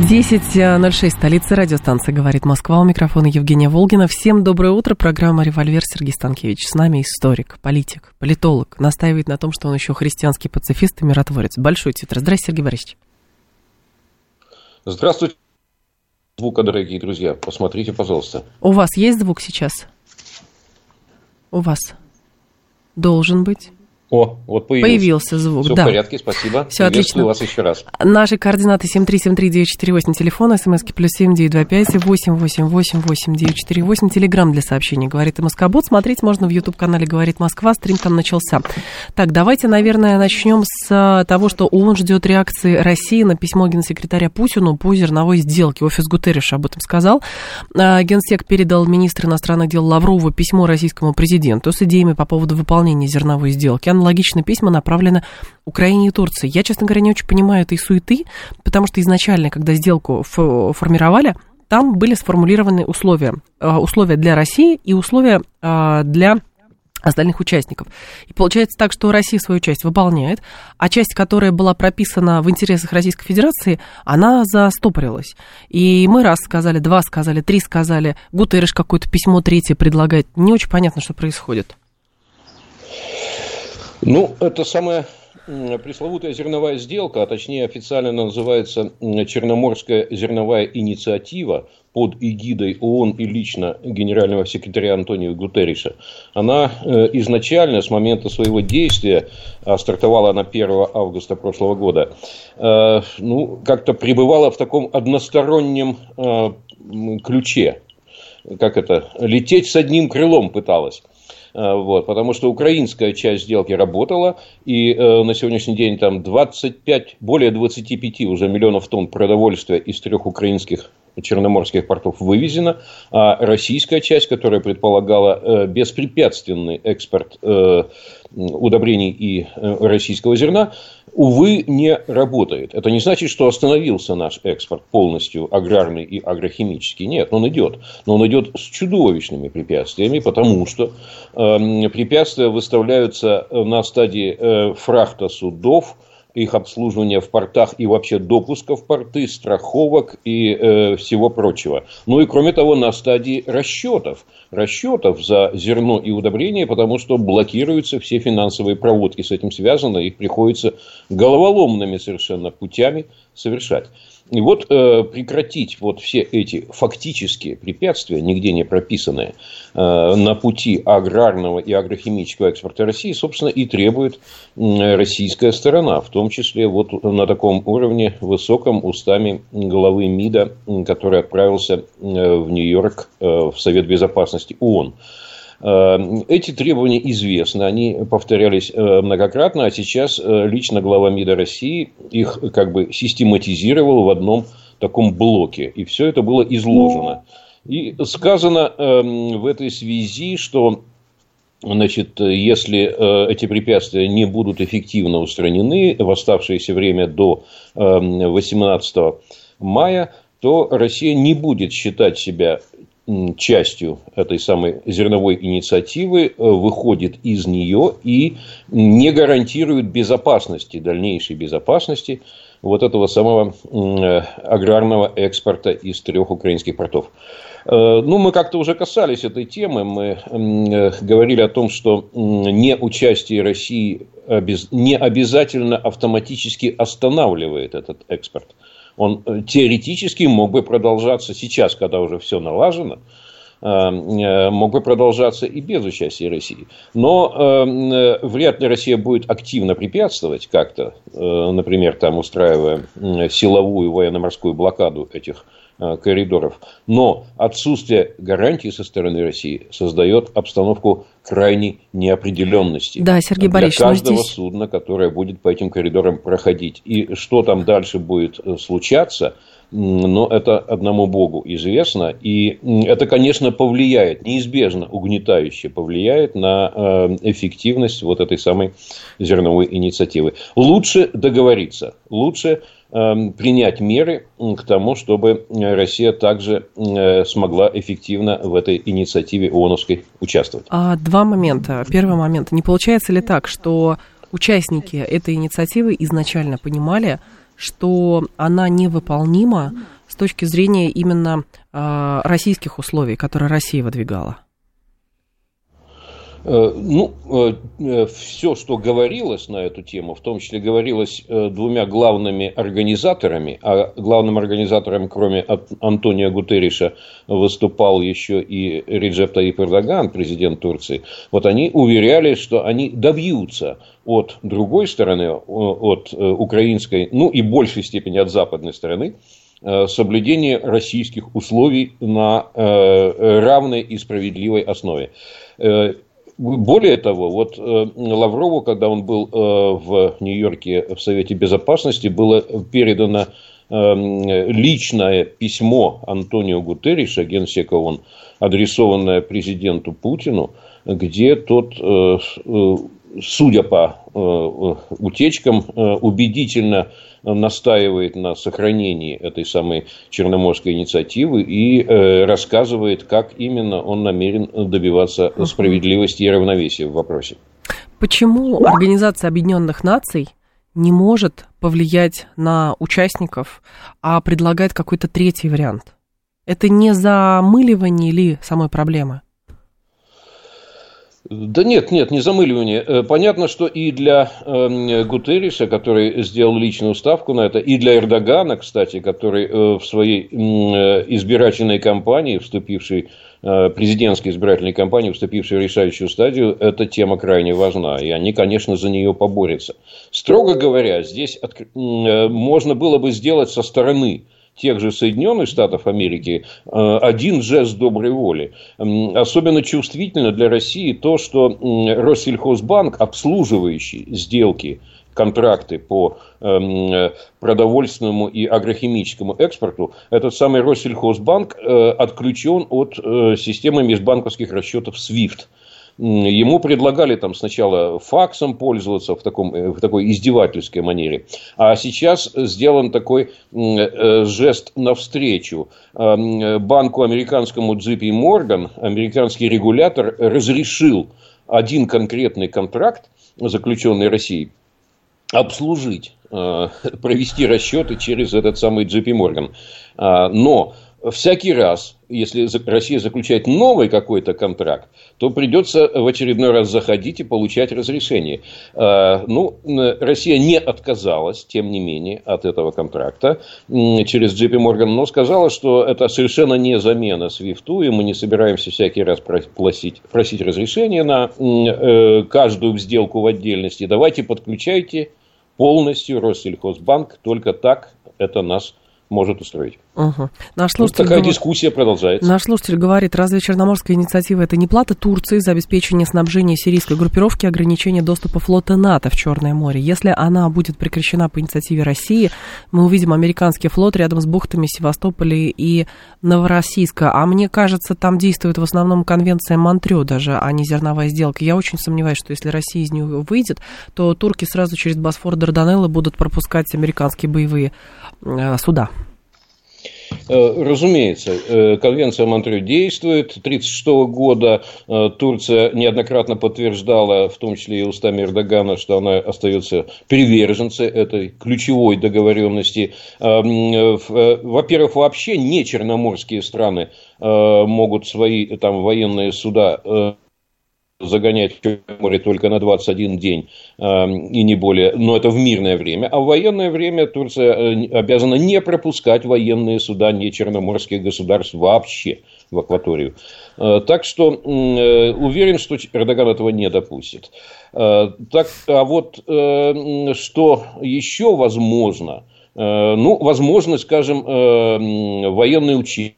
10.06, столица радиостанции «Говорит Москва». У микрофона Евгения Волгина. Всем доброе утро. Программа «Револьвер» Сергей Станкевич. С нами историк, политик, политолог. Настаивает на том, что он еще христианский пацифист и миротворец. Большой титр. Здравствуйте, Сергей Борисович. Здравствуйте. Звука, дорогие друзья. Посмотрите, пожалуйста. У вас есть звук сейчас? У вас. Должен быть. О, вот появился. Появился звук, Все да. в порядке, спасибо. Все отлично. вас еще раз. Наши координаты 7373948, телефон, смски плюс 7925 8888948, телеграмм для сообщений «Говорит и Москобот». Смотреть можно в YouTube-канале «Говорит Москва», стрим там начался. Так, давайте, наверное, начнем с того, что ООН ждет реакции России на письмо генсекретаря Путину по зерновой сделке. Офис Гутерриша об этом сказал. А, Генсек передал министру иностранных дел Лаврову письмо российскому президенту с идеями по поводу выполнения зерновой сделки аналогичные письма направлены Украине и Турции. Я, честно говоря, не очень понимаю этой суеты, потому что изначально, когда сделку формировали, там были сформулированы условия. Э, условия для России и условия э, для остальных участников. И получается так, что Россия свою часть выполняет, а часть, которая была прописана в интересах Российской Федерации, она застопорилась. И мы раз сказали, два сказали, три сказали, Гутерриш какое-то письмо третье предлагает. Не очень понятно, что происходит. Ну, это самая пресловутая зерновая сделка, а точнее официально она называется Черноморская зерновая инициатива под эгидой ООН и лично генерального секретаря Антонио Гутерриша, она э, изначально с момента своего действия, а стартовала она 1 августа прошлого года, э, ну, как-то пребывала в таком одностороннем э, ключе. Как это? Лететь с одним крылом пыталась. Э, вот, потому что украинская часть сделки работала, и э, на сегодняшний день там 25, более 25 уже миллионов тонн продовольствия из трех украинских черноморских портов вывезено, а российская часть, которая предполагала э, беспрепятственный экспорт э, удобрений и э, российского зерна, увы, не работает. Это не значит, что остановился наш экспорт полностью аграрный и агрохимический. Нет, он идет. Но он идет с чудовищными препятствиями, потому что э, препятствия выставляются на стадии э, фрахта судов, их обслуживания в портах и вообще допуска в порты, страховок и э, всего прочего. Ну и кроме того, на стадии расчетов. Расчетов за зерно и удобрения, потому что блокируются все финансовые проводки. С этим связано, их приходится головоломными совершенно путями совершать. И вот э, прекратить вот все эти фактические препятствия, нигде не прописанные, э, на пути аграрного и агрохимического экспорта России, собственно, и требует э, российская сторона, в том числе вот на таком уровне высоком устами главы МИДа, который отправился э, в Нью-Йорк э, в Совет Безопасности ООН. Э, эти требования известны, они повторялись э, многократно, а сейчас э, лично глава МИДа России их как бы систематизировал в одном таком блоке. И все это было изложено. И сказано в этой связи, что Значит, если эти препятствия не будут эффективно устранены в оставшееся время до 18 мая, то Россия не будет считать себя частью этой самой зерновой инициативы, э, выходит из нее и не гарантирует безопасности, дальнейшей безопасности вот этого самого э, аграрного экспорта из трех украинских портов. Э, ну, мы как-то уже касались этой темы. Мы говорили о том, что не участие России не обязательно автоматически останавливает этот экспорт он э, теоретически мог бы продолжаться сейчас, когда уже все налажено, э, э, мог бы продолжаться и без участия России. Но вряд ли Россия будет активно препятствовать как-то, например, там устраивая силовую военно-морскую блокаду этих Э, коридоров. Но отсутствие гарантии со стороны России создает обстановку крайней неопределенности да, Сергей для Борисович, каждого здесь... судна, которое будет по этим коридорам проходить. И что там дальше будет э, случаться, но это одному Богу известно. И это, конечно, повлияет, неизбежно угнетающе повлияет на э, эффективность вот этой самой зерновой инициативы. Лучше договориться, лучше э, принять меры к тому, чтобы Россия также э, смогла эффективно в этой инициативе ООНовской участвовать. А, два момента. Первый момент. Не получается ли так, что участники этой инициативы изначально понимали, что она невыполнима с точки зрения именно э, российских условий, которые Россия выдвигала? Э, ну, э, э, все, что говорилось на эту тему, в том числе говорилось двумя главными организаторами, а главным организатором, кроме Антония Гутерриша, выступал еще и Реджеп Таип Эрдоган, президент Турции, вот они уверяли, что они добьются от другой стороны, от украинской, ну и большей степени от западной стороны, соблюдение российских условий на равной и справедливой основе. Более того, вот э, Лаврову, когда он был э, в Нью-Йорке в Совете Безопасности, было передано э, личное письмо Антонио Гутерриша, генсека ООН, адресованное президенту Путину, где тот, судя по утечкам, убедительно настаивает на сохранении этой самой Черноморской инициативы и э, рассказывает, как именно он намерен добиваться справедливости и равновесия в вопросе. Почему Организация Объединенных Наций не может повлиять на участников, а предлагает какой-то третий вариант? Это не замыливание ли самой проблемы? Да нет, нет, не замыливание. Э, понятно, что и для э, Гутерриша, который сделал личную ставку на это, и для Эрдогана, кстати, который э, в своей э, избирательной кампании, вступившей президентской избирательной кампании, вступившей в решающую стадию, эта тема крайне важна, и они, конечно, за нее поборются. Строго говоря, здесь можно было бы сделать со стороны тех же Соединенных Штатов Америки э, один жест доброй воли. Особенно чувствительно для России то, что Россельхозбанк, обслуживающий сделки контракты по эм, продовольственному и агрохимическому экспорту, этот самый Россельхозбанк э, отключен от э, системы межбанковских расчетов SWIFT. Ему предлагали там сначала факсом пользоваться в, таком, э, в такой издевательской манере, а сейчас сделан такой э, жест навстречу. Банку американскому JP Morgan, американский регулятор разрешил один конкретный контракт, заключенный Россией, обслужить, э, провести расчеты через этот самый JP Morgan. А, но всякий раз, если Россия заключает новый какой-то контракт, то придется в очередной раз заходить и получать разрешение. А, ну, Россия не отказалась, тем не менее, от этого контракта через JP Morgan, но сказала, что это совершенно не замена SWIFT, и мы не собираемся всякий раз просить, просить разрешения на э, каждую сделку в отдельности. Давайте подключайте полностью Россельхозбанк, только так это нас может устроить. Угу. Наш слушатель вот такая говорит, дискуссия продолжается. Наш слушатель говорит, разве Черноморская инициатива это не плата Турции за обеспечение снабжения сирийской группировки ограничения доступа флота НАТО в Черное море? Если она будет прекращена по инициативе России, мы увидим американский флот рядом с бухтами Севастополя и Новороссийска. А мне кажется, там действует в основном конвенция Монтрё даже, а не зерновая сделка. Я очень сомневаюсь, что если Россия из нее выйдет, то турки сразу через Босфор Дарданеллы будут пропускать американские боевые э, суда. Э, разумеется, э, конвенция Монтрё действует. 1936 года э, Турция неоднократно подтверждала, в том числе и устами Эрдогана, что она остается приверженцей этой ключевой договоренности. Во-первых, вообще не черноморские страны могут свои там, военные суда загонять в море только на 21 день э, и не более, но это в мирное время. А в военное время Турция э, обязана не пропускать военные суда не черноморских государств вообще в акваторию. Э, так что э, уверен, что Эрдоган этого не допустит. Э, так, а вот э, что еще возможно? Э, ну, возможно, скажем, э, военные учения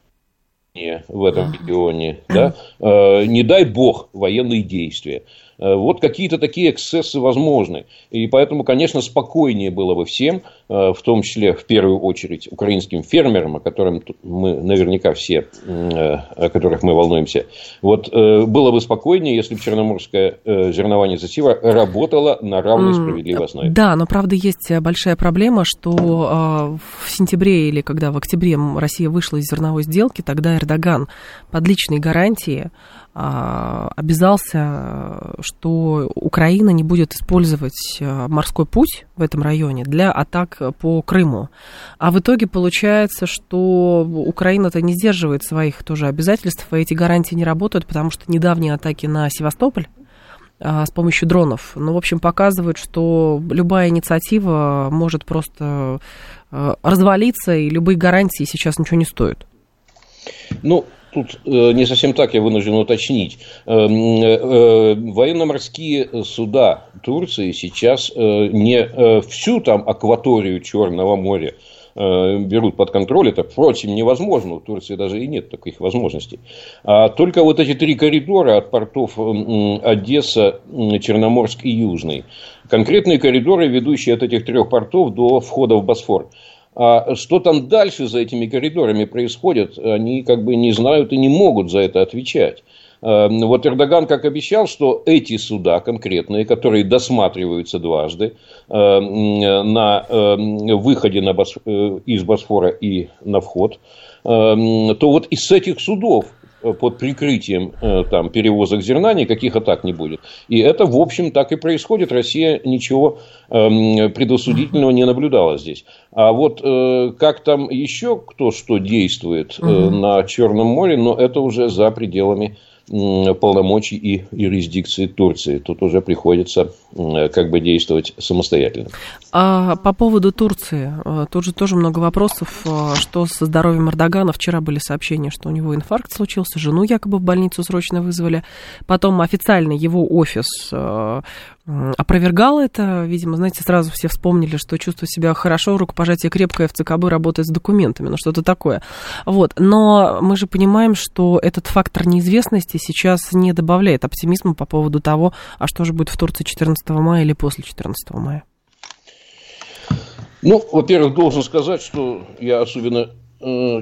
в этом регионе, да, э, не дай бог военные действия. Э, вот какие-то такие эксцессы возможны. И поэтому, конечно, спокойнее было бы всем, э, в том числе, в первую очередь, украинским фермерам, о которых мы наверняка все, э, о которых мы волнуемся. Вот было бы спокойнее, если бы Черноморская зерновая инициатива работала на равной справедливой основе. Да, но правда есть большая проблема, что в сентябре или когда в октябре Россия вышла из зерновой сделки, тогда Эрдоган под личной гарантией а, обязался, что Украина не будет использовать а, морской путь в этом районе для атак по Крыму. А в итоге получается, что Украина-то не сдерживает своих тоже обязательств, и эти гарантии не работают, потому что недавние атаки на Севастополь а, с помощью дронов, ну, в общем, показывают, что любая инициатива может просто развалиться, и любые гарантии сейчас ничего не стоят. Ну, тут э, не совсем так, я вынужден уточнить. Э, э, военно-морские суда Турции сейчас не всю там акваторию Черного моря берут под контроль, это, впрочем, невозможно, у Турции даже и нет таких возможностей. А только вот эти три коридора от портов Одесса, Черноморск и Южный. Конкретные коридоры, ведущие от этих трех портов до входа в Босфор – а что там дальше за этими коридорами происходит, они как бы не знают и не могут за это отвечать. А, вот Эрдоган как обещал, что эти суда конкретные, которые досматриваются дважды а, на а, выходе на Босфор, э, из Босфора и на вход, то вот из этих судов под прикрытием э, там, перевозок зерна никаких атак не будет. И это, в общем, так и происходит. Россия ничего эм, предосудительного не наблюдала здесь. А вот э, как там еще кто что действует э, на Черном море, но это уже за пределами полномочий и юрисдикции Турции. Тут уже приходится как бы действовать самостоятельно. А по поводу Турции, э, тут же тоже много вопросов, э, что со здоровьем Эрдогана. Вчера были сообщения, что у него инфаркт случился, жену якобы в больницу срочно вызвали. Потом официально его офис э, опровергал это. Видимо, знаете, сразу все вспомнили, что чувствую себя хорошо, рукопожатие крепкое, в ЦКБ работает с документами, ну что-то такое. Вот. Но мы же понимаем, что этот фактор неизвестности сейчас не добавляет оптимизма по поводу того, а что же будет в Турции 14 мая или после 14 мая. Ну, во-первых, должен сказать, что я особенно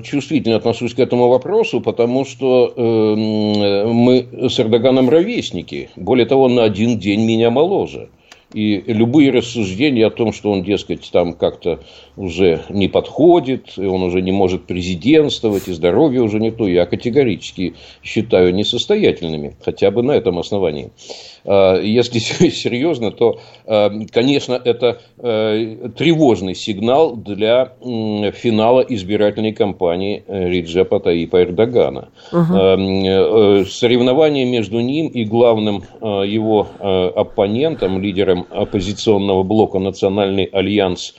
чувствительно отношусь к этому вопросу, потому что э, мы с Эрдоганом ровесники. Более того, он на один день меня моложе. И любые рассуждения о том, что он, дескать, там как-то уже не подходит, и он уже не может президентствовать, и здоровье уже не то, я категорически считаю несостоятельными, хотя бы на этом основании. А, если серьезно, то, а, конечно, это а, тревожный сигнал для финала избирательной кампании Риджепа Таипа Эрдогана. Угу. Соревнование между ним и главным его оппонентом, лидером оппозиционного блока «Национальный альянс»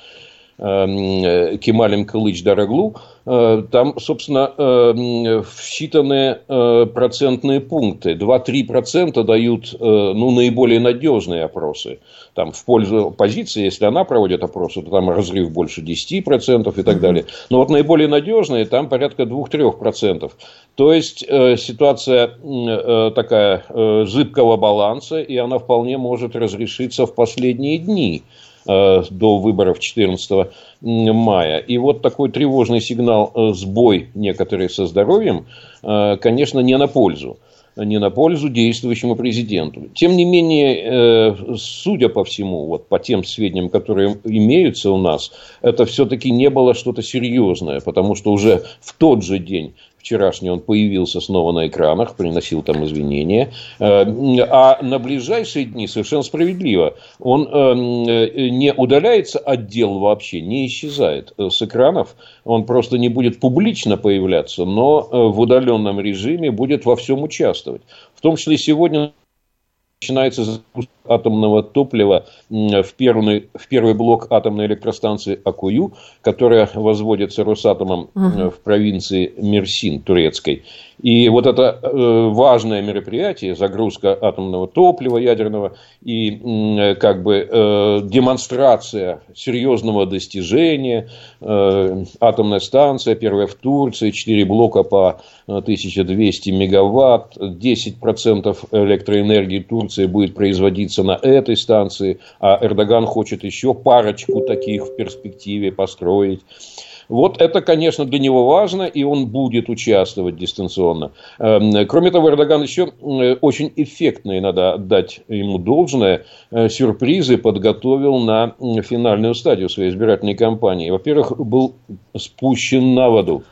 Кемалем Кылыч Дороглу, э, там, собственно, э, считанные э, процентные пункты. 2-3% дают ну, наиболее надежные опросы. Там, в пользу позиции, если она проводит опросы, то там разрыв больше 10% и так далее. Но вот наиболее надежные, там порядка 2-3%. То есть ситуация такая зыбкого баланса, и она вполне может разрешиться в последние дни. Э, до выборов 14 мая. И вот такой тревожный сигнал э, сбой некоторые со здоровьем, э, конечно, не на пользу не на пользу действующему президенту. Тем не менее, судя по всему, вот по тем сведениям, которые имеются у нас, это все-таки не было что-то серьезное, потому что уже в тот же день Вчерашний он появился снова на экранах, приносил там извинения. Э, а на ближайшие дни совершенно справедливо. Он э, не удаляется от дел вообще, не исчезает с экранов. Он просто не будет публично появляться, но э, в удаленном режиме будет во всем участвовать. В том числе сегодня начинается запуск атомного топлива в первый, в первый блок атомной электростанции Акую, которая возводится Росатомом угу. в провинции Мерсин турецкой. И вот это э, важное мероприятие, загрузка атомного топлива ядерного и как бы э, демонстрация серьезного достижения, э, атомная станция, первая в Турции, 4 блока по 1200 мегаватт, 10% электроэнергии Турции будет производиться на этой станции, а Эрдоган хочет еще парочку таких в перспективе построить. Вот это, конечно, для него важно, и он будет участвовать дистанционно. Эм, кроме того, Эрдоган еще э, очень эффектные, надо отдать ему должное, э, сюрпризы подготовил на финальную стадию своей избирательной кампании. Во-первых, был спущен на воду,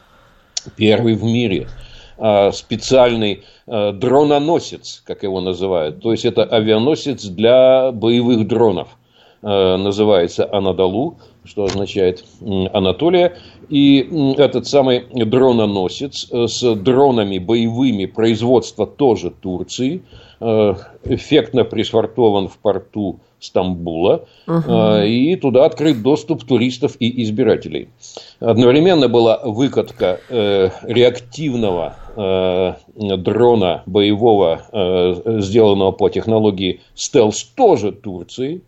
первый в мире э, специальный дрононосец, как его называют. То есть это авианосец для боевых дронов. Называется Анадолу что означает Анатолия. И этот самый дрононосец э, с дронами боевыми производства тоже Турции, э, эффектно пришвартован в порту Стамбула, угу. и туда открыт доступ туристов и избирателей. Одновременно была выкатка реактивного дрона боевого, сделанного по технологии стелс тоже Турции, э,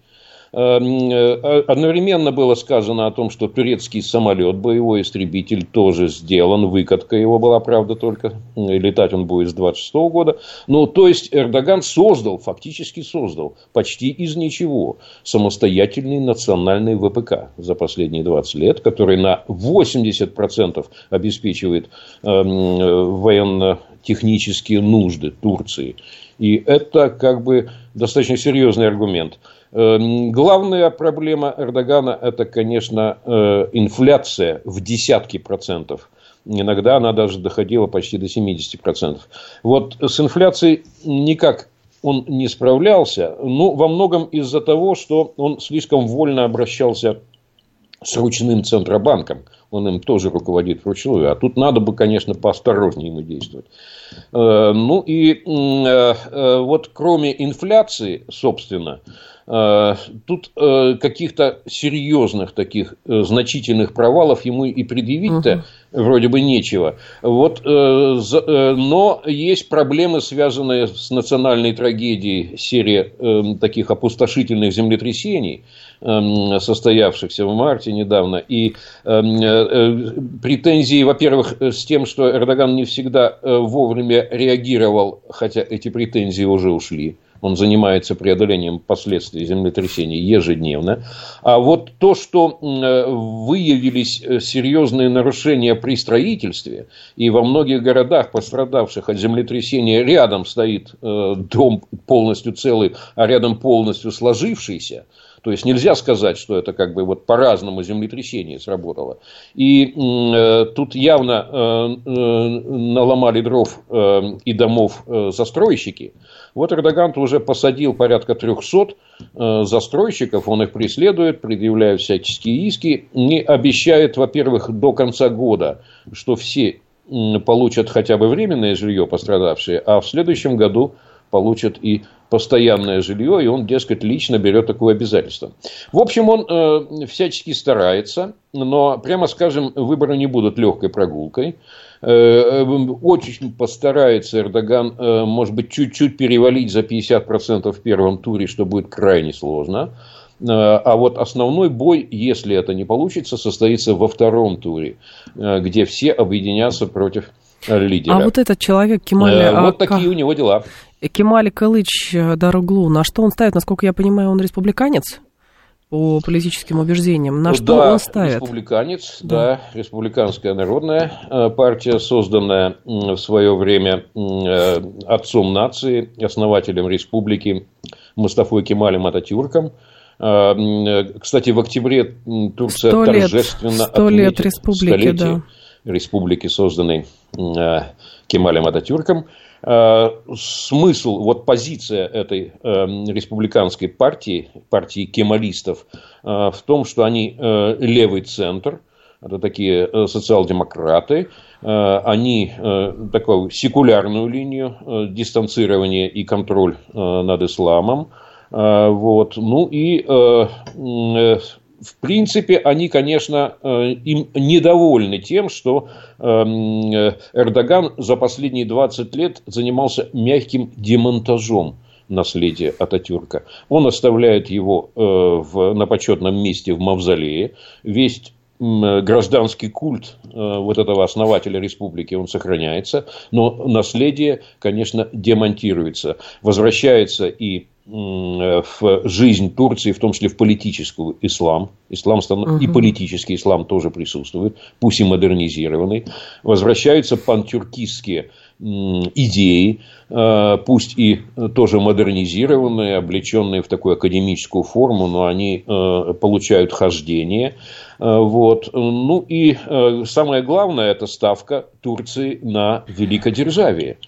одновременно было сказано о том, что турецкий самолет, боевой истребитель, тоже сделан. Выкатка его была, правда, только. Летать он будет с 26 года. Ну, то есть, Эрдоган создал, фактически создал, почти из ничего, самостоятельный национальный ВПК за последние 20 лет, который на 80% обеспечивает э, военно-технические нужды Турции. И это как бы достаточно серьезный аргумент. Эм, главная проблема Эрдогана – это, конечно, э, инфляция в десятки процентов. Иногда она даже доходила почти до 70%. Вот с инфляцией никак он не справлялся, но во многом из-за того, что он слишком вольно обращался с ручным центробанком. Он им тоже руководит вручную. А тут надо бы, конечно, поосторожнее ему действовать. Э, ну и э, вот кроме инфляции, собственно, Э, тут э, каких-то серьезных таких э, значительных провалов ему и предъявить-то угу. вроде бы нечего. Вот, но есть проблемы, связанные с национальной трагедией, серия таких опустошительных землетрясений, состоявшихся в марте недавно, и претензии, во-первых, с тем, что Эрдоган не всегда вовремя реагировал, хотя эти претензии уже ушли, он занимается преодолением последствий землетрясений ежедневно. А вот то, что выявились э, серьезные нарушения при строительстве, и во многих городах, пострадавших от землетрясения, рядом стоит э, дом полностью целый, а рядом полностью сложившийся, то есть нельзя сказать, что это как бы вот по-разному землетрясение сработало. И э, тут явно э, э, наломали дров э, и домов э, застройщики. Вот Эрдоган уже посадил порядка 300 э, застройщиков, он их преследует, предъявляет всяческие иски и обещает, во-первых, до конца года, что все получат хотя бы временное жилье пострадавшие, а в следующем году получат и постоянное жилье, и он, дескать, лично берет такое обязательство. В общем, он э, всячески старается, но, прямо скажем, выборы не будут легкой прогулкой. Э, э, очень постарается Эрдоган, э, может быть, чуть-чуть перевалить за 50% в первом туре, что будет крайне сложно. А вот основной бой, если это не получится, состоится во втором туре, где все объединятся против лидера. А вот этот человек Кемаль... Вот такие у него дела. Кемаль Калыч Даруглу, на что он ставит? Насколько я понимаю, он республиканец? по политическим убеждениям. На что да, он ставит? республиканец, да. да, республиканская народная э, партия, созданная в свое время э, отцом нации, основателем республики Мустафой Кемалем Ататюрком. Э, кстати, в октябре Турция 100 торжественно лет, 100 лет республики, да. республики, созданной Кемалем Ататюрком. Э, смысл, вот позиция этой эм, республиканской партии, партии кемалистов, э, в том, что они э, левый центр, это такие социал-демократы, они такую секулярную линию дистанцирования и контроль над исламом, вот. Ну и в принципе, они, конечно, э, им недовольны тем, что эм, Эрдоган за последние 20 лет занимался мягким демонтажом наследия Ататюрка. Он оставляет его э, в, на почетном месте в Мавзолее. Весь гражданский культ вот этого основателя республики, он сохраняется, но наследие, конечно, демонтируется. Возвращается и в жизнь Турции, в том числе в политическую ислам. Ислам угу. и политический ислам тоже присутствует, пусть и модернизированный. Возвращаются пантюркистские идеи, э, пусть и тоже модернизированные, облеченные в такую академическую форму, но они э, получают хождение. Э, вот. Ну и самое главное, это ставка Турции на великодержавие.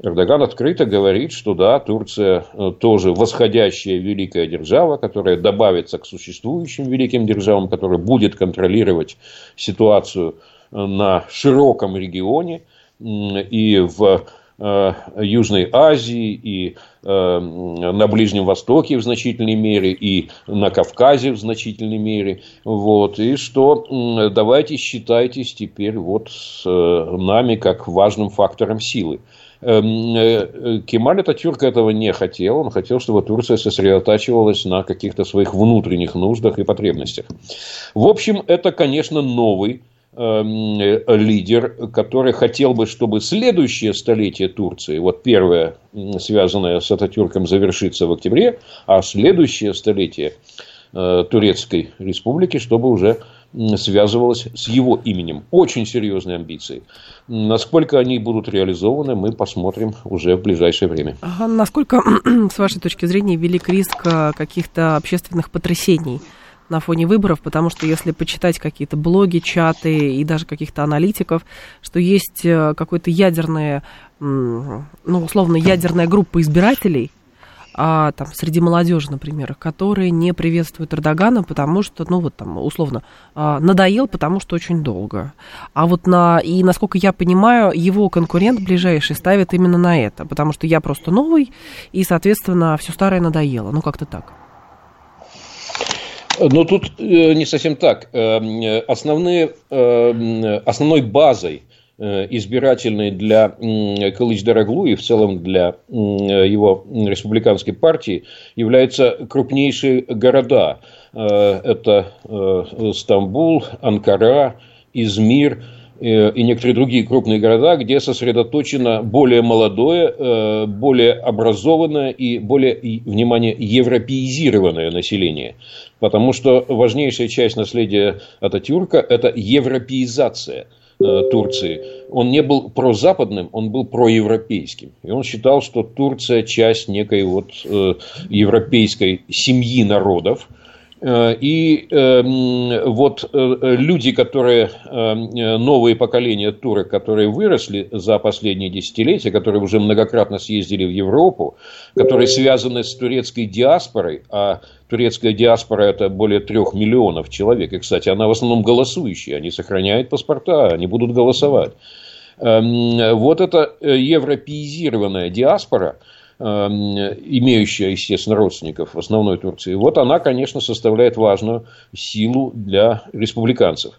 Эрдоган открыто говорит, что да, Турция тоже восходящая великая держава, которая добавится к существующим великим державам, которая будет контролировать ситуацию на широком регионе – и в э, Южной Азии, и э, на Ближнем Востоке в значительной мере, и на Кавказе в значительной мере. Вот. И что давайте считайтесь теперь вот с э, нами как важным фактором силы. Эм, Кемаль Ататюрк этого не хотел. Он хотел, чтобы Турция сосредотачивалась на каких-то своих внутренних нуждах и потребностях. В общем, это, конечно, новый лидер, который хотел бы, чтобы следующее столетие Турции, вот первое, связанное с Ататюрком, завершится в октябре, а следующее столетие э, Турецкой республики, чтобы уже связывалось с его именем. Очень серьезные амбиции. Насколько они будут реализованы, мы посмотрим уже в ближайшее время. Насколько, с вашей точки зрения, велик риск э, каких-то общественных потрясений? На фоне выборов, потому что если почитать какие-то блоги, чаты и даже каких-то аналитиков, что есть э, какое-то ядерное, ну, условно, ядерная группа избирателей, а, там, среди молодежи, например, которые не приветствуют Эрдогана, потому что, ну, вот там, условно, а, надоел, потому что очень долго. А вот на, и, насколько я понимаю, его конкурент ближайший ставит именно на это, потому что я просто новый, и, соответственно, все старое надоело. Ну, как-то так. Но тут э, не совсем так. Э, основные, э, основной базой избирательной для Кылыч Дороглу и в целом для его республиканской партии являются крупнейшие города. Это Стамбул, Анкара, Измир – и некоторые другие крупные города, где сосредоточено более молодое, э, более образованное и более, внимание, европеизированное население. Потому что важнейшая часть наследия Ататюрка – это европеизация э, Турции. Он не был прозападным, он был проевропейским. И он считал, что Турция часть некой вот европейской семьи народов – Э, и эм, вот э, люди, которые, эм, новые поколения турок, которые выросли за последние десятилетия, которые уже многократно съездили в Европу, которые связаны с турецкой диаспорой, а турецкая диаспора это более трех миллионов человек, и, кстати, она в основном голосующая, они сохраняют паспорта, они будут голосовать. Эм, вот эта э, европеизированная диаспора – имеющая, естественно, родственников в основной Турции, вот она, конечно, составляет важную силу для республиканцев.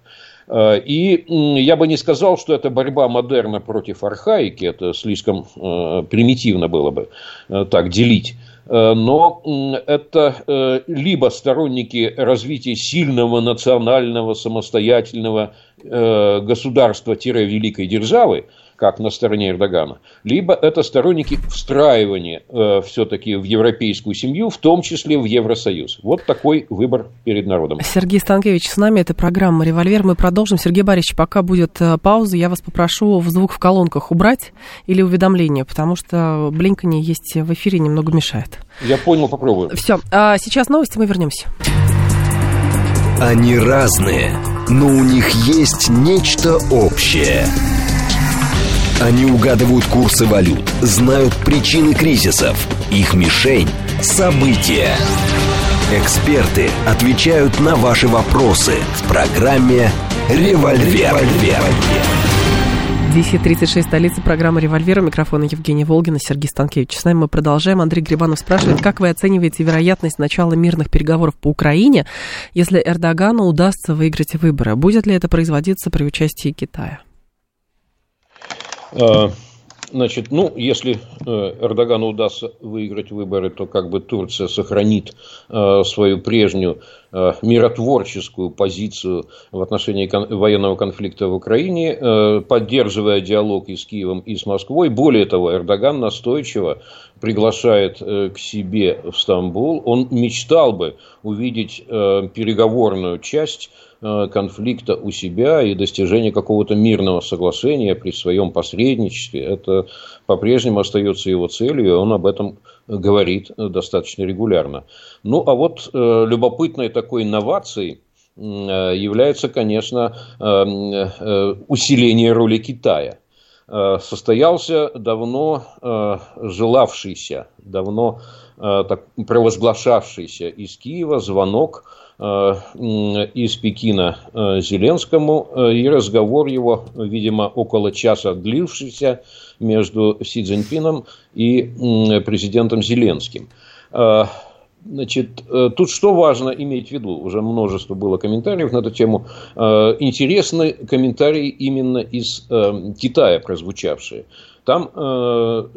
Э, и я бы не сказал, что это борьба модерна против архаики, это слишком э, примитивно было бы э, так делить. Но это либо сторонники развития сильного национального самостоятельного государства-великой державы, как на стороне Эрдогана, либо это сторонники встраивания э, все-таки в европейскую семью, в том числе в Евросоюз. Вот такой выбор перед народом. Сергей Станкевич с нами, это программа «Револьвер». Мы продолжим. Сергей Борисович, пока будет э, пауза, я вас попрошу в звук в колонках убрать или уведомления, потому что блинканье есть в эфире, немного мешает. Я понял, попробую. Все, а сейчас новости, мы вернемся. Они разные, но у них есть нечто общее – они угадывают курсы валют, знают причины кризисов. Их мишень – события. Эксперты отвечают на ваши вопросы в программе «Револьвер». 10.36, столица программы «Револьвер». Микрофон Евгения Волгина, Сергей Станкевич. С нами мы продолжаем. Андрей Грибанов спрашивает, как вы оцениваете вероятность начала мирных переговоров по Украине, если Эрдогану удастся выиграть выборы? Будет ли это производиться при участии Китая? А, значит, ну, если э, Эрдогану удастся выиграть выборы, то как бы Турция сохранит э, свою прежнюю э, миротворческую позицию в отношении военного конфликта в Украине, э, поддерживая диалог и с Киевом, и с Москвой. Более того, Эрдоган настойчиво приглашает к себе в Стамбул. Он мечтал бы увидеть переговорную часть Э, конфликта у себя и достижения какого-то мирного соглашения при своем посредничестве. Это по-прежнему остается его целью, и он об этом говорит достаточно регулярно. Ну, а вот э, любопытной такой инновацией э, является, конечно, усиление роли Китая. Состоялся давно желавшийся, давно провозглашавшийся из Киева звонок Э, из Пекина э, Зеленскому, э, и разговор его, видимо, около часа длившийся между Си Цзиньпином и президентом Зеленским. Значит, тут что важно иметь в виду? Уже множество было комментариев на эту тему. Интересны комментарии именно из Китая прозвучавшие. Там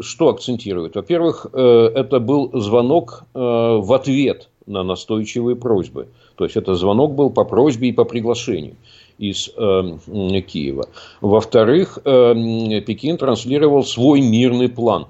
что акцентируют? Во-первых, это был звонок в ответ на настойчивые просьбы. То есть это звонок был по просьбе и по приглашению из э, Киева. Во-вторых, э, Пекин транслировал свой мирный план.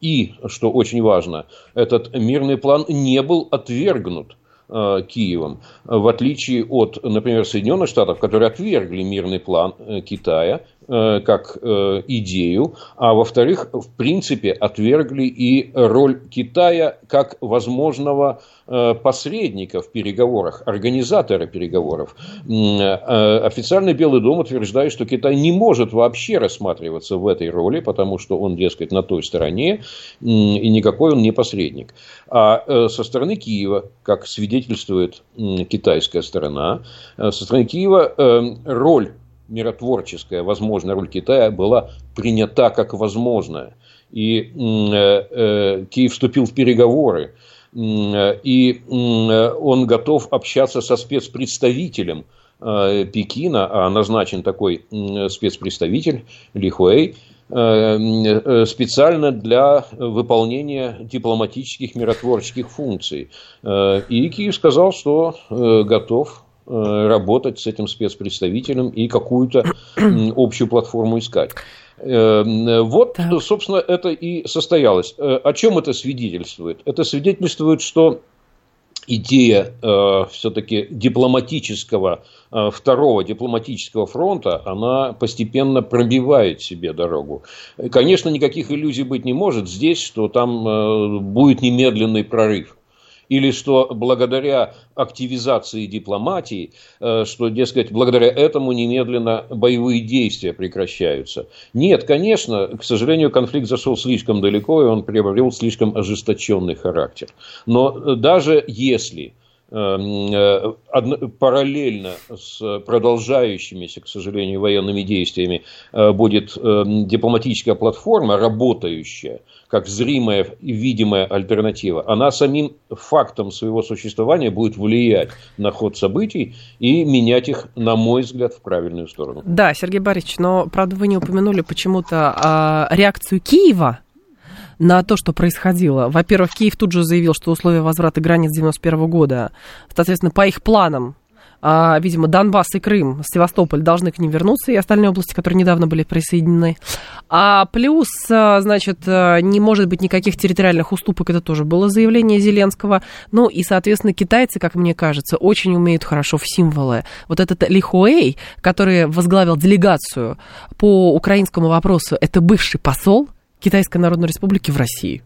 И, что очень важно, этот мирный план не был отвергнут э, Киевом, в отличие от, например, Соединенных Штатов, которые отвергли мирный план э, Китая как э, идею, а во-вторых, в принципе, отвергли и роль Китая как возможного э, посредника в переговорах, организатора переговоров. Официальный Белый дом утверждает, что Китай не может вообще рассматриваться в этой роли, потому что он, дескать, на той стороне, и никакой он не посредник. А со стороны Киева, как свидетельствует китайская сторона, со стороны Киева роль миротворческая, возможная роль Китая была принята как возможная. И э, э, Киев вступил в переговоры, и он готов общаться со спецпредставителем э, Пекина, а назначен такой спецпредставитель Ли Хуэй, специально для выполнения дипломатических миротворческих функций. И Киев сказал, что готов Э, работать с этим спецпредставителем и какую-то общую платформу искать. Э, вот, так. собственно, это и состоялось. Э, о чем это свидетельствует? Это свидетельствует, что идея э, все-таки дипломатического, э, второго дипломатического фронта, она постепенно пробивает себе дорогу. Конечно, никаких иллюзий быть не может здесь, что там э, будет немедленный прорыв или что благодаря активизации дипломатии, э, что, дескать, благодаря этому немедленно боевые действия прекращаются. Нет, конечно, к сожалению, конфликт зашел слишком далеко, и он приобрел слишком ожесточенный характер. Но даже если э, параллельно с продолжающимися, к сожалению, военными действиями э, будет эм, дипломатическая платформа, работающая, как зримая и видимая альтернатива, она самим фактом своего существования будет влиять на ход событий и менять их, на мой взгляд, в правильную сторону. Да, Сергей Борисович, но, правда, вы не упомянули почему-то а, реакцию Киева на то, что происходило. Во-первых, Киев тут же заявил, что условия возврата границ 91 года, соответственно, по их планам, а, видимо, Донбасс и Крым, Севастополь должны к ним вернуться, и остальные области, которые недавно были присоединены. А плюс, а, значит, а, не может быть никаких территориальных уступок, это тоже было заявление Зеленского. Ну и, соответственно, китайцы, как мне кажется, очень умеют хорошо в символы. Вот этот Ли Хуэй, который возглавил делегацию по украинскому вопросу, это бывший посол – Китайской Народной Республики в России?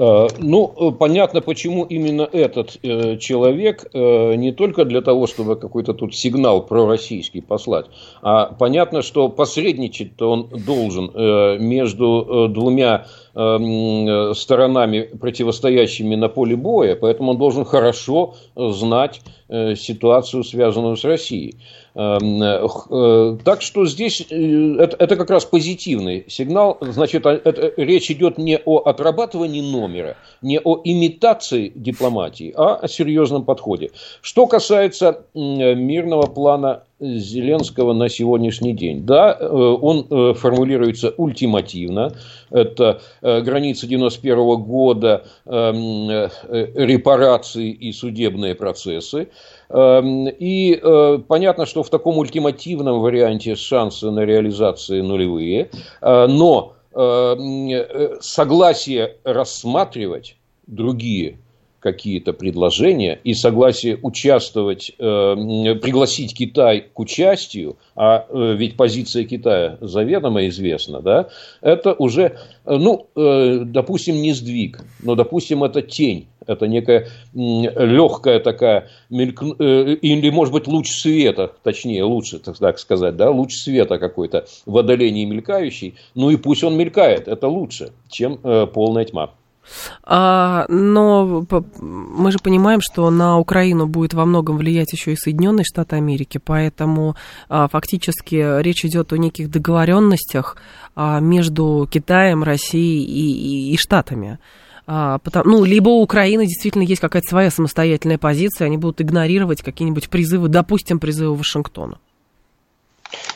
Э, ну, понятно, почему именно этот э, человек, э, не только для того, чтобы какой-то тут сигнал пророссийский послать, а понятно, что посредничать-то он должен между двумя сторонами, противостоящими на поле боя, поэтому он должен хорошо знать ситуацию, связанную с Россией. Эм, э, так что здесь э, это, это как раз позитивный сигнал. Значит, а, это, речь идет не о отрабатывании номера, не о имитации дипломатии, а о серьезном подходе. Что касается мирного плана Зеленского на сегодняшний день. Да, э, он э, формулируется ультимативно. Это э, границы 91 года, эм, репарации и судебные процессы. Эм, и понятно, что в таком ультимативном варианте шансы на реализацию нулевые. Но согласие рассматривать другие какие-то предложения и согласие участвовать, э, пригласить Китай к участию, а э, ведь позиция Китая заведомо известна, да, это уже, э, ну, э, допустим, не сдвиг, но, допустим, это тень, это некая легкая такая, мельк... Э, или, может быть, луч света, точнее, лучше так сказать, да, луч света какой-то в отдалении мелькающий, ну и пусть он мелькает, это лучше, чем э, полная тьма. А, но мы же понимаем, что на Украину будет во многом влиять еще и Соединенные Штаты Америки, поэтому а, фактически речь идет о неких договоренностях а, между Китаем, Россией и, и, и Штатами. Потому, ну, либо у Украины действительно есть какая-то своя самостоятельная позиция, они будут игнорировать какие-нибудь призывы, допустим, призывы Вашингтона.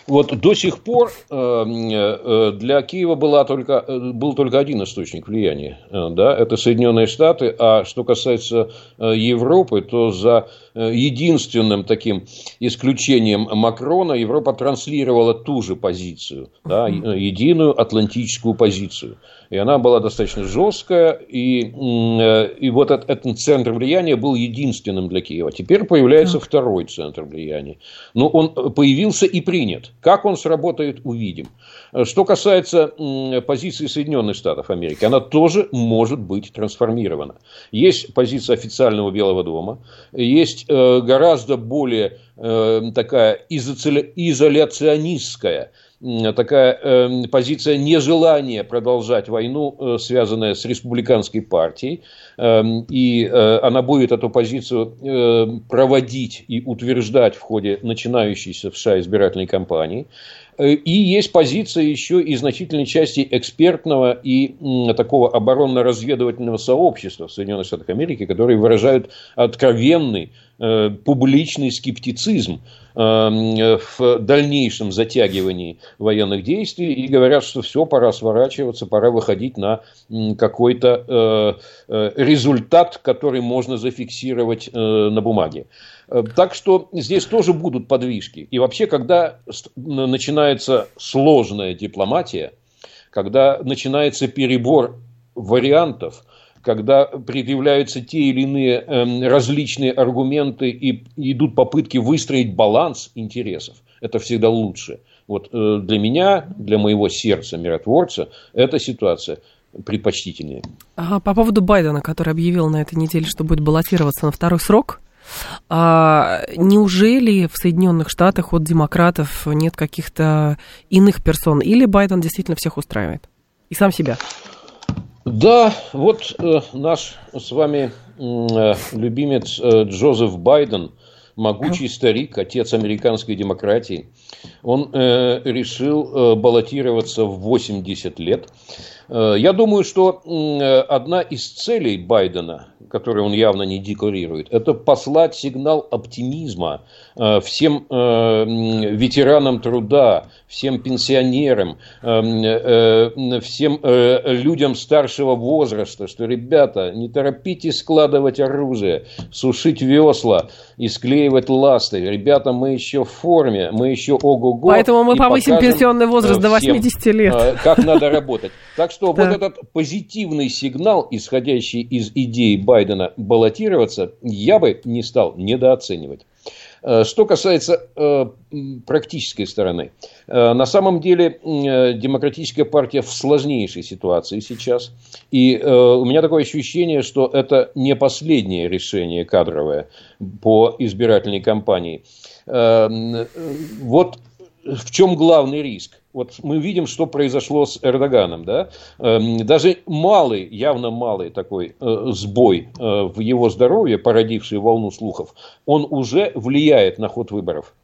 Вот до сих пор э, э, для Киева была только, э, был только один источник влияния, да, это Соединенные Штаты, а что касается Европы, то за единственным таким исключением Макрона Европа транслировала ту же позицию, да, единую атлантическую позицию. И она была достаточно жесткая, и, и вот этот, этот центр влияния был единственным для Киева. Теперь появляется так. второй центр влияния. Но он появился и принят. Как он сработает, увидим. Что касается позиции Соединенных Штатов Америки, она тоже может быть трансформирована. Есть позиция официального Белого дома, есть э, гораздо более э, такая изоляционистская такая э, позиция нежелания продолжать войну, э, связанная с республиканской партией, э, и э, она будет эту позицию э, проводить и утверждать в ходе начинающейся в США избирательной кампании. Э, и есть позиция еще и значительной части экспертного и такого оборонно-разведывательного сообщества в Соединенных Штатах Америки, которые выражают откровенный Э, публичный скептицизм э, в дальнейшем затягивании военных действий и говорят, что все, пора сворачиваться, пора выходить на какой-то результат, который можно зафиксировать на бумаге. Так что здесь тоже будут подвижки. И вообще, когда начинается сложная дипломатия, когда начинается перебор вариантов – когда предъявляются те или иные э, различные аргументы и идут попытки выстроить баланс интересов, это всегда лучше. Вот э, для меня, для моего сердца миротворца, эта ситуация предпочтительнее. Ага, по поводу Байдена, который объявил на этой неделе, что будет баллотироваться на второй срок, а, неужели в Соединенных Штатах от демократов нет каких-то иных персон? Или Байден действительно всех устраивает? И сам себя? Да, вот э, наш с вами э, любимец э, Джозеф Байден, могучий старик, отец американской демократии, он э, решил э, баллотироваться в 80 лет. Э, я думаю, что э, одна из целей Байдена, которую он явно не декларирует, это послать сигнал оптимизма Э, всем э, ветеранам труда, всем пенсионерам, э, всем людям старшего возраста, что, ребята, не торопитесь складывать оружие, сушить весла и склеивать ласты. Ребята, мы еще в форме, мы еще ого-го. Поэтому мы повысим пенсионный возраст до 80 лет. Как надо работать. Так что вот этот позитивный сигнал, исходящий из идеи Байдена баллотироваться, я бы не стал недооценивать. Э, что касается э, практической стороны, э, на самом деле демократическая партия в сложнейшей ситуации сейчас. И у меня такое ощущение, что это не последнее решение кадровое по избирательной кампании. Вот в чем главный риск? Вот мы видим, что произошло с Эрдоганом. Да? Эм, даже малый, явно малый такой э, сбой э, в его здоровье, породивший волну слухов, он уже влияет на ход выборов.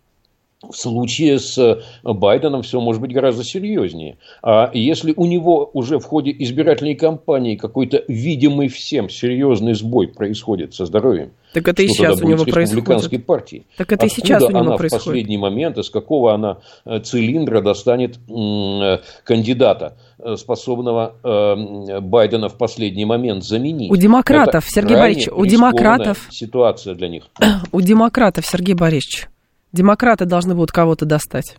В случае с э, Байденом все может быть гораздо серьезнее. А если у него уже в ходе избирательной кампании какой-то видимый всем серьезный сбой происходит со здоровьем, так это и сейчас у него происходит. партии. Так это и сейчас у него она происходит. в последний момент, из какого она э, цилиндра достанет э, кандидата, способного Байдена в последний момент заменить. У демократов, это Сергей Борисович, у демократов... Ситуация для них. У демократов, Сергей Борисович, Демократы должны будут кого-то достать.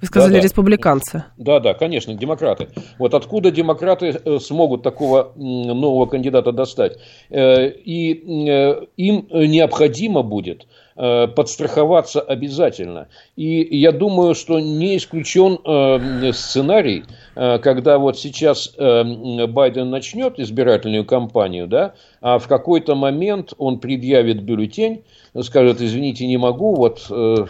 Вы сказали да, да. республиканцы. Да, да, конечно, демократы. Вот откуда демократы э, смогут такого нового кандидата достать? Э, и э, им необходимо будет подстраховаться обязательно. И я думаю, что не исключен сценарий, когда вот сейчас Байден начнет избирательную кампанию, да, а в какой-то момент он предъявит бюллетень, скажет, извините, не могу, вот э,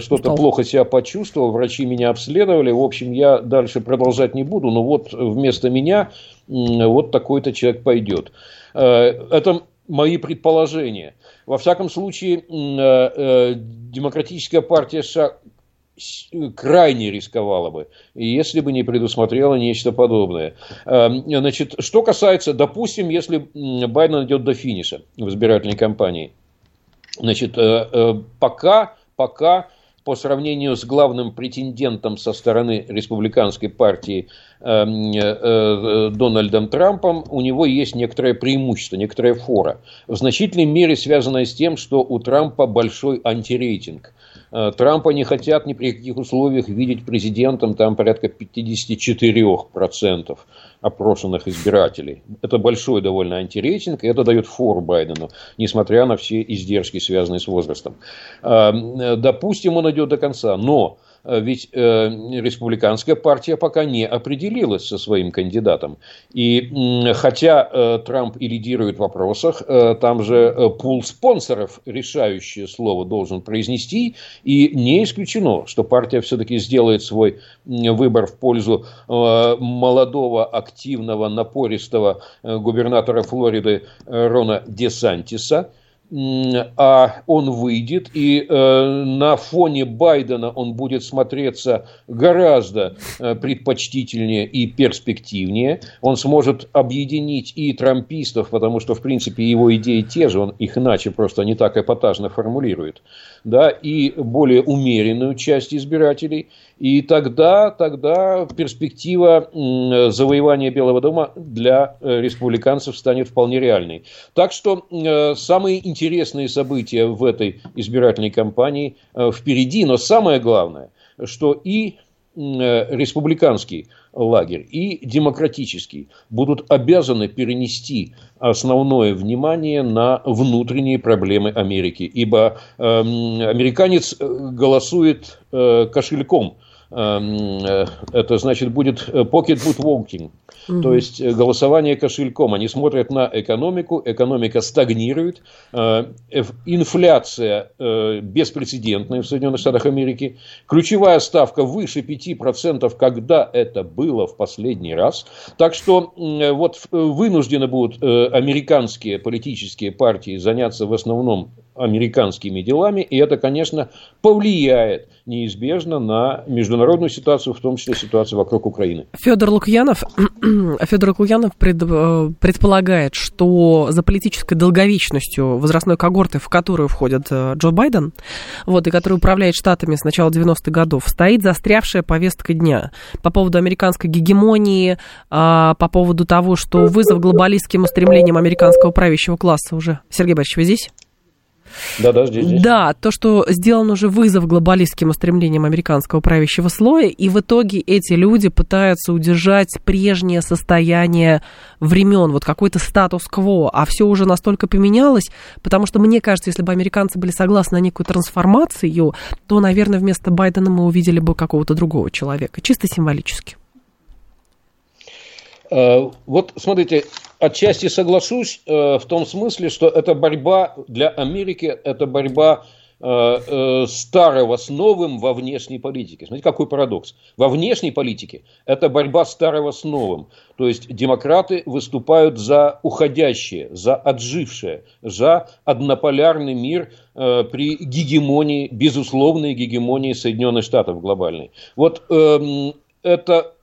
что-то плохо себя почувствовал, врачи меня обследовали, в общем, я дальше продолжать не буду, но вот вместо меня вот такой-то человек пойдет. Э, это мои предположения. Во всяком случае, э, Демократическая партия США крайне рисковала бы, если бы не предусмотрела нечто подобное. Значит, что касается, допустим, если Байден идет до финиша в избирательной кампании, Значит, э, э, пока, пока по сравнению с главным претендентом со стороны республиканской партии э, Дональдом Трампом, у него есть некоторое преимущество, некоторая фора. В значительной мере связанное с тем, что у Трампа большой антирейтинг. Трампа не хотят ни при каких условиях видеть президентом, там порядка 54% опрошенных избирателей. Это большой довольно антирейтинг, и это дает фору Байдену, несмотря на все издержки, связанные с возрастом. Эм, допустим, он идет до конца, но Э, ведь э, республиканская партия пока не определилась со своим кандидатом. И хотя э, Трамп и лидирует в вопросах, там же пул спонсоров решающее слово должен произнести, и не исключено, что партия все-таки сделает свой выбор в пользу молодого, активного, напористого губернатора Флориды Рона Десантиса, а он выйдет, и э, на фоне Байдена он будет смотреться гораздо э, предпочтительнее и перспективнее. Он сможет объединить и трампистов, потому что, в принципе, его идеи те же, он их иначе просто не так эпатажно формулирует, да, и более умеренную часть избирателей – и тогда, тогда перспектива завоевания Белого дома для э, республиканцев станет вполне реальной. Так что э, самые интересные события в этой избирательной кампании э, впереди. Но самое главное, что и республиканский лагерь и демократический будут обязаны перенести основное внимание на внутренние проблемы Америки. Ибо э, американец голосует э, кошельком – э, это значит будет э, pocketbook voting, угу. то есть э, голосование кошельком. Они смотрят на экономику, экономика стагнирует, инфляция беспрецедентная в Соединенных Штатах Америки, ключевая ставка выше 5%, когда это было в последний раз. Так что вот вынуждены будут американские политические партии заняться в основном американскими делами, и это, конечно, повлияет неизбежно на международную ситуацию, в том числе ситуацию вокруг Украины. Федор Лукьянов, Федор Лукьянов пред, э, предполагает, что за политической долговечностью возрастной когорты, в которую входит э, Джо Байден, вот, и который управляет штатами с начала 90-х годов, стоит застрявшая повестка дня по поводу американской гегемонии, а, по поводу того, что вызов глобалистским устремлениям американского правящего класса уже. Сергей Борисович, вы здесь? Да, да, здесь, здесь. Да, то, что сделан уже вызов глобалистским устремлениям американского правящего слоя, и в итоге эти люди пытаются удержать прежнее состояние времен, вот какой-то статус-кво, а все уже настолько поменялось, потому что мне кажется, если бы американцы были согласны на некую трансформацию, то, наверное, вместо Байдена мы увидели бы какого-то другого человека, чисто символически. Э, вот смотрите, отчасти соглашусь э, в том смысле, что это борьба для Америки, это борьба э, старого с новым во внешней политике. Смотрите, какой парадокс. Во внешней политике это борьба старого с новым. То есть демократы выступают за уходящее, за отжившее, за однополярный мир э, при гегемонии, безусловной гегемонии Соединенных Штатов глобальной. Вот э, это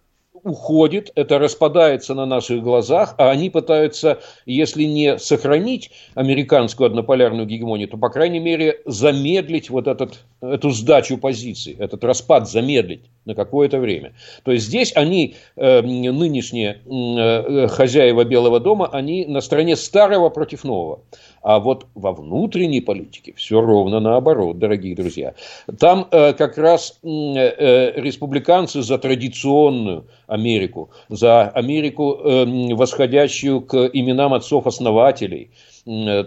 уходит, это распадается на наших глазах, а они пытаются, если не сохранить американскую однополярную гегемонию, то, по крайней мере, замедлить вот этот, эту сдачу позиций, этот распад замедлить на какое-то время. То есть здесь они, э, нынешние э, хозяева Белого дома, они на стороне старого против нового. А вот во внутренней политике все ровно наоборот, дорогие друзья. Там э, как раз э, э, республиканцы за традиционную Америку, за Америку, э, восходящую к именам отцов-основателей –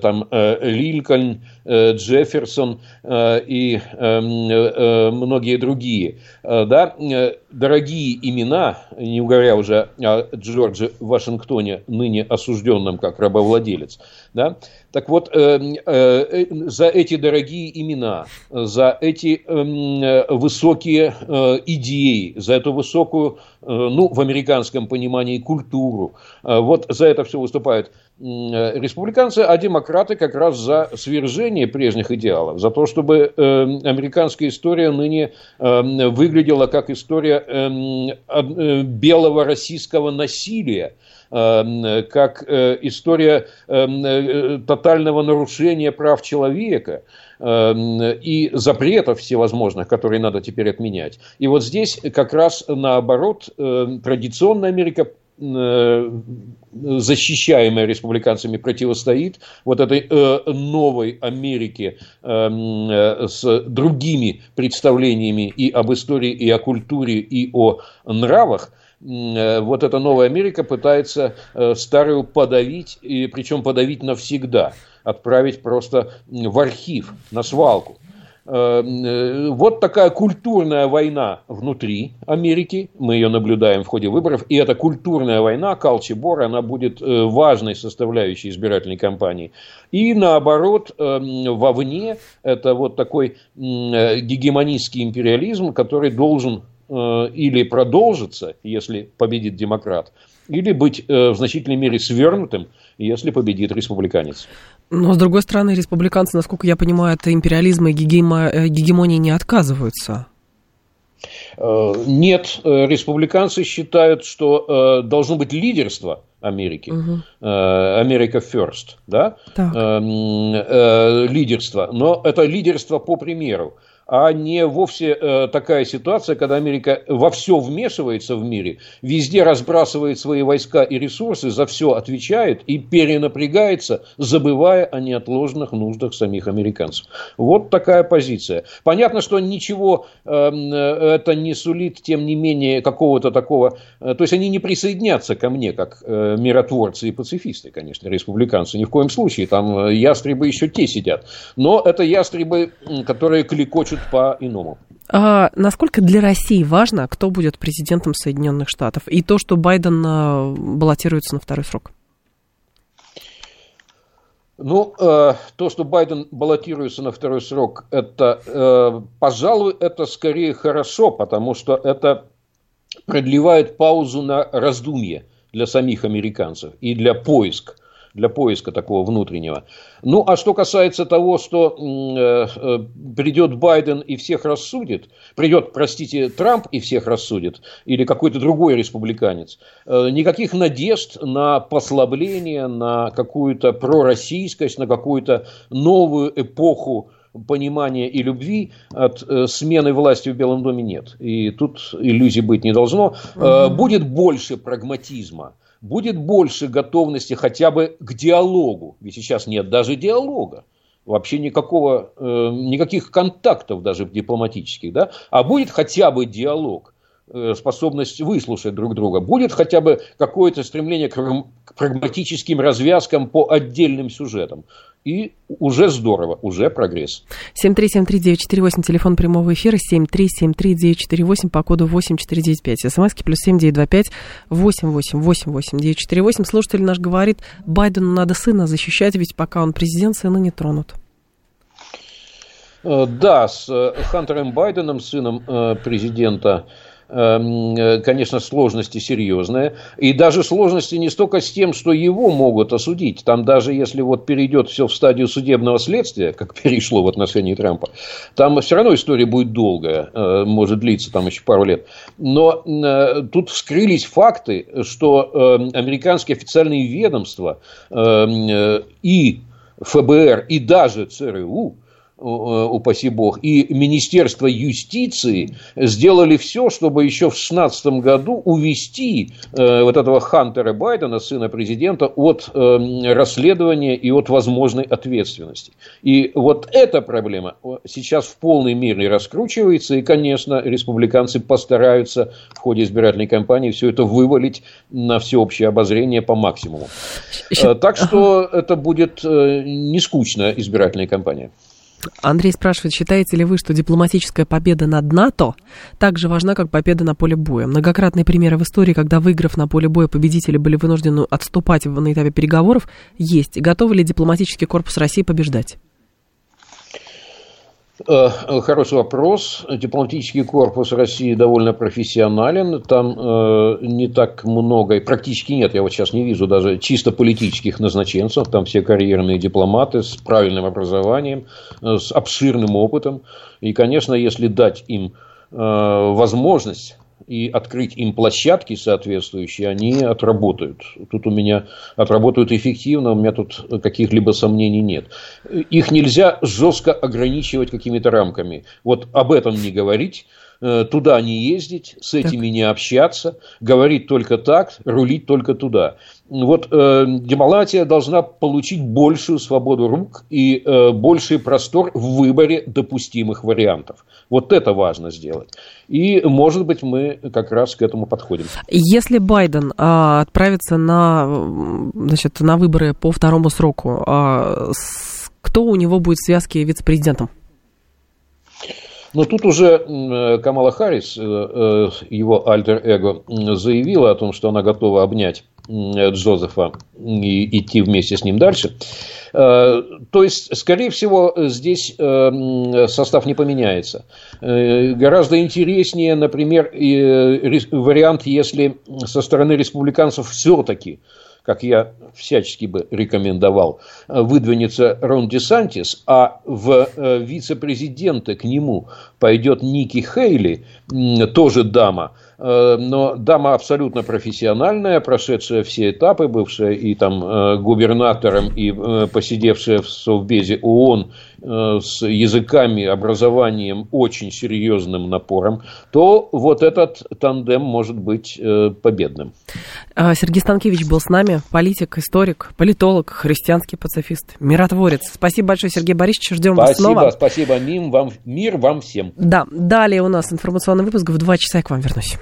там э, Лилькольн, э, Джефферсон и многие другие. Да? Дорогие имена, не говоря уже о Джордже Вашингтоне, ныне осужденном как рабовладелец. Да? Так вот, за эти дорогие имена, за эти высокие идеи, за эту высокую, ну, в американском понимании, культуру, вот за это все выступают республиканцы, а демократы как раз за свержение прежних идеалов, за то, чтобы э, американская история ныне э, выглядела как история э, э, белого российского насилия, э, как э, история тотального нарушения прав человека и запретов всевозможных, которые надо теперь отменять. И вот здесь как раз наоборот традиционная Америка Э, защищаемая республиканцами противостоит вот этой э, новой Америке э, с другими представлениями и об истории, и о культуре, и о нравах, вот эта новая Америка пытается старую подавить, и причем подавить навсегда, отправить просто в архив, на свалку. Э, э, вот такая культурная война внутри Америки, мы ее наблюдаем в ходе выборов, и эта культурная война, Калчибор, она будет э, важной составляющей избирательной кампании. И наоборот, вовне это вот такой гегемонистский империализм, который должен или продолжиться, если победит демократ, или быть в значительной мере свернутым, если победит республиканец. Но, с другой стороны, республиканцы, насколько я понимаю, от империализма и э, гегемонии не отказываются. Э, нет, э, республиканцы считают, что должно быть лидерство Америки, угу. Америка First, да, так. лидерство, но это лидерство по примеру а не вовсе э, такая ситуация, когда Америка во все вмешивается в мире, везде разбрасывает свои войска и ресурсы, за все отвечает и перенапрягается, забывая о неотложных нуждах самих американцев. Вот такая позиция. Понятно, что ничего эм, э, это не сулит, тем не менее, какого-то такого... Э, то есть, они не присоединятся ко мне, как э, миротворцы и пацифисты, конечно, республиканцы. Ни в коем случае. Там э, ястребы еще те сидят. Но это ястребы, которые кликочут по-иному. А насколько для России важно, кто будет президентом Соединенных Штатов, и то, что Байден а, баллотируется на второй срок? Ну, э, то, что Байден баллотируется на второй срок, это, э, пожалуй, это скорее хорошо, потому что это продлевает паузу на раздумье для самих американцев и для поиска для поиска такого внутреннего. Ну, а что касается того, что э, э, придет Байден и всех рассудит, придет, простите, Трамп и всех рассудит, или какой-то другой республиканец, э, никаких надежд на послабление, на какую-то пророссийскость, на какую-то новую эпоху понимания и любви от э, смены власти в Белом доме нет. И тут иллюзий быть не должно. Э, будет больше прагматизма будет больше готовности хотя бы к диалогу. Ведь сейчас нет даже диалога. Вообще никакого, э, никаких контактов даже дипломатических. Да? А будет хотя бы диалог способность выслушать друг друга, будет хотя бы какое-то стремление к прагматическим развязкам по отдельным сюжетам. И уже здорово, уже прогресс. 7373948, телефон прямого эфира, 7373948 по коду 8495. СМСки плюс 7925 8888948. Слушатель наш говорит, Байдену надо сына защищать, ведь пока он президент, сына не тронут. Да, с Хантером Байденом, сыном президента э, конечно, сложности серьезные. И даже сложности не столько с тем, что его могут осудить. Там даже если вот перейдет все в стадию судебного следствия, как перешло в отношении Трампа, там все равно история будет долгая, э, может длиться там еще пару лет. Но э, тут вскрылись факты, что эм, американские официальные ведомства эм, и ФБР, и даже ЦРУ – Э, упаси бог, и Министерство юстиции сделали все, чтобы еще в 2016 году увести э, вот этого Хантера Байдена, сына президента, от э, расследования и от возможной ответственности. И вот эта проблема сейчас в полной мере раскручивается, и, конечно, республиканцы постараются в ходе избирательной кампании все это вывалить на всеобщее обозрение по максимуму. Так что это будет не скучная избирательная кампания. Андрей спрашивает, считаете ли вы, что дипломатическая победа над НАТО так же важна, как победа на поле боя? Многократные примеры в истории, когда, выиграв на поле боя, победители были вынуждены отступать на этапе переговоров, есть. Готовы ли дипломатический корпус России побеждать? Э, хороший вопрос. Дипломатический корпус России довольно профессионален. Там э, не так много, и практически нет, я вот сейчас не вижу даже чисто политических назначенцев. Там все карьерные дипломаты с правильным образованием, э, с обширным опытом. И, конечно, если дать им возможность и открыть им площадки соответствующие, они отработают. Тут у меня отработают эффективно, у меня тут каких-либо сомнений нет. Их нельзя жестко ограничивать какими-то рамками. Вот об этом не говорить, туда не ездить, с этими так. не общаться, говорить только так, рулить только туда. Вот э, демократия должна получить большую свободу рук и э, больший простор в выборе допустимых вариантов. Вот это важно сделать. И, может быть, мы как раз к этому подходим. Если Байден а, отправится на, значит, на выборы по второму сроку, а, с, кто у него будет в связке вице-президентом? Но тут уже Камала Харрис, э, э, его альтер-эго, заявила о том, что она готова обнять Джозефа и идти вместе с ним дальше. Э, то есть, скорее всего, здесь состав не поменяется. Гораздо интереснее, например, вариант, если со стороны республиканцев все-таки как я всячески бы рекомендовал, выдвинется Рон Десантис, а в э, вице-президенты к нему пойдет Ники Хейли, тоже дама, э, но дама абсолютно профессиональная, прошедшая все этапы, бывшая и там э, губернатором, и посидевшая в Совбезе ООН с языками, образованием очень серьезным напором, то вот этот тандем может быть победным. А, Сергей Станкевич был с нами, политик, историк, политолог, христианский пацифист, миротворец. Спасибо большое, Сергей Борисович, ждем спасибо, вас снова. Спасибо, Ним, вам, мир вам всем. Да, далее у нас информационный выпуск в два часа я к вам вернусь.